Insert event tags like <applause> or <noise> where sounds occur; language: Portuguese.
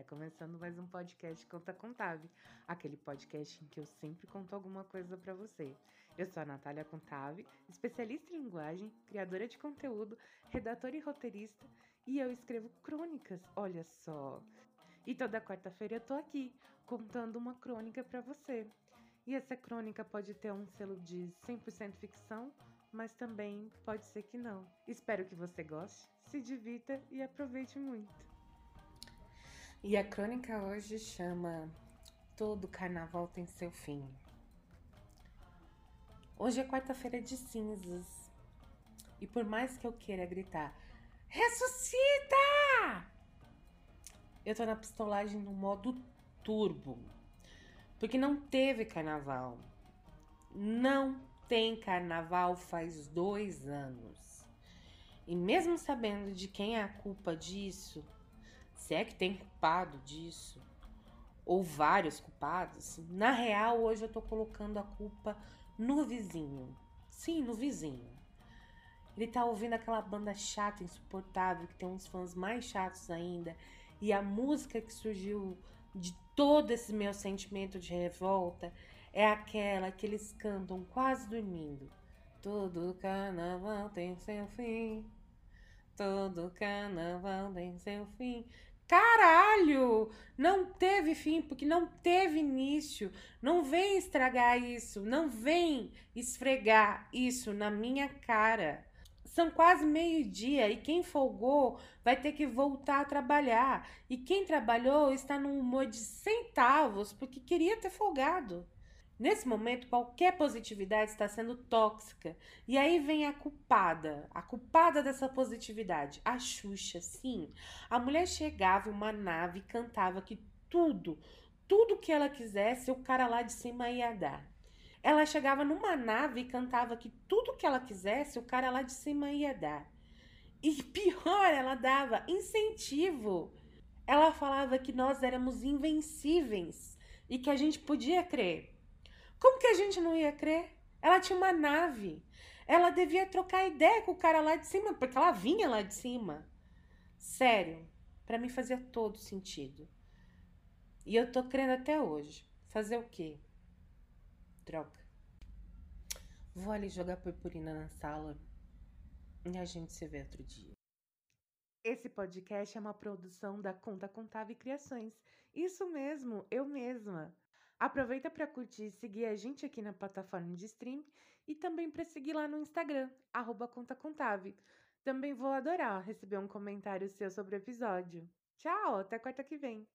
Tá começando mais um podcast Conta Contave, aquele podcast em que eu sempre conto alguma coisa para você. Eu sou a Natália Contave, especialista em linguagem, criadora de conteúdo, redatora e roteirista, e eu escrevo crônicas, olha só. E toda quarta-feira eu tô aqui contando uma crônica para você. E essa crônica pode ter um selo de 100% ficção, mas também pode ser que não. Espero que você goste, se divirta e aproveite muito. E a crônica hoje chama Todo Carnaval tem seu fim. Hoje é quarta-feira de cinzas. E por mais que eu queira gritar, ressuscita! Eu tô na pistolagem no modo turbo. Porque não teve carnaval. Não tem carnaval faz dois anos. E mesmo sabendo de quem é a culpa disso, se é que tem culpado disso, ou vários culpados, na real hoje eu tô colocando a culpa no vizinho. Sim, no vizinho. Ele tá ouvindo aquela banda chata, insuportável, que tem uns fãs mais chatos ainda, e a música que surgiu de todo esse meu sentimento de revolta é aquela que eles cantam quase dormindo. Todo carnaval tem seu fim. Todo carnaval tem seu fim. Caralho! Não teve fim, porque não teve início. Não vem estragar isso. Não vem esfregar isso na minha cara. São quase meio-dia e quem folgou vai ter que voltar a trabalhar. E quem trabalhou está num humor de centavos porque queria ter folgado. Nesse momento, qualquer positividade está sendo tóxica. E aí vem a culpada, a culpada dessa positividade, a Xuxa. Sim, a mulher chegava em uma nave e cantava que tudo, tudo que ela quisesse, o cara lá de cima ia dar. Ela chegava numa nave e cantava que tudo que ela quisesse, o cara lá de cima ia dar. E <laughs> pior, ela dava incentivo. Ela falava que nós éramos invencíveis e que a gente podia crer. Como que a gente não ia crer? Ela tinha uma nave. Ela devia trocar ideia com o cara lá de cima, porque ela vinha lá de cima. Sério, para mim fazia todo sentido. E eu tô crendo até hoje. Fazer o quê? Droga. Vou ali jogar purpurina na sala e a gente se vê outro dia. Esse podcast é uma produção da Conta Contável Criações. Isso mesmo, eu mesma. Aproveita para curtir e seguir a gente aqui na plataforma de stream e também para seguir lá no Instagram, contacontave. Também vou adorar receber um comentário seu sobre o episódio. Tchau, até quarta que vem!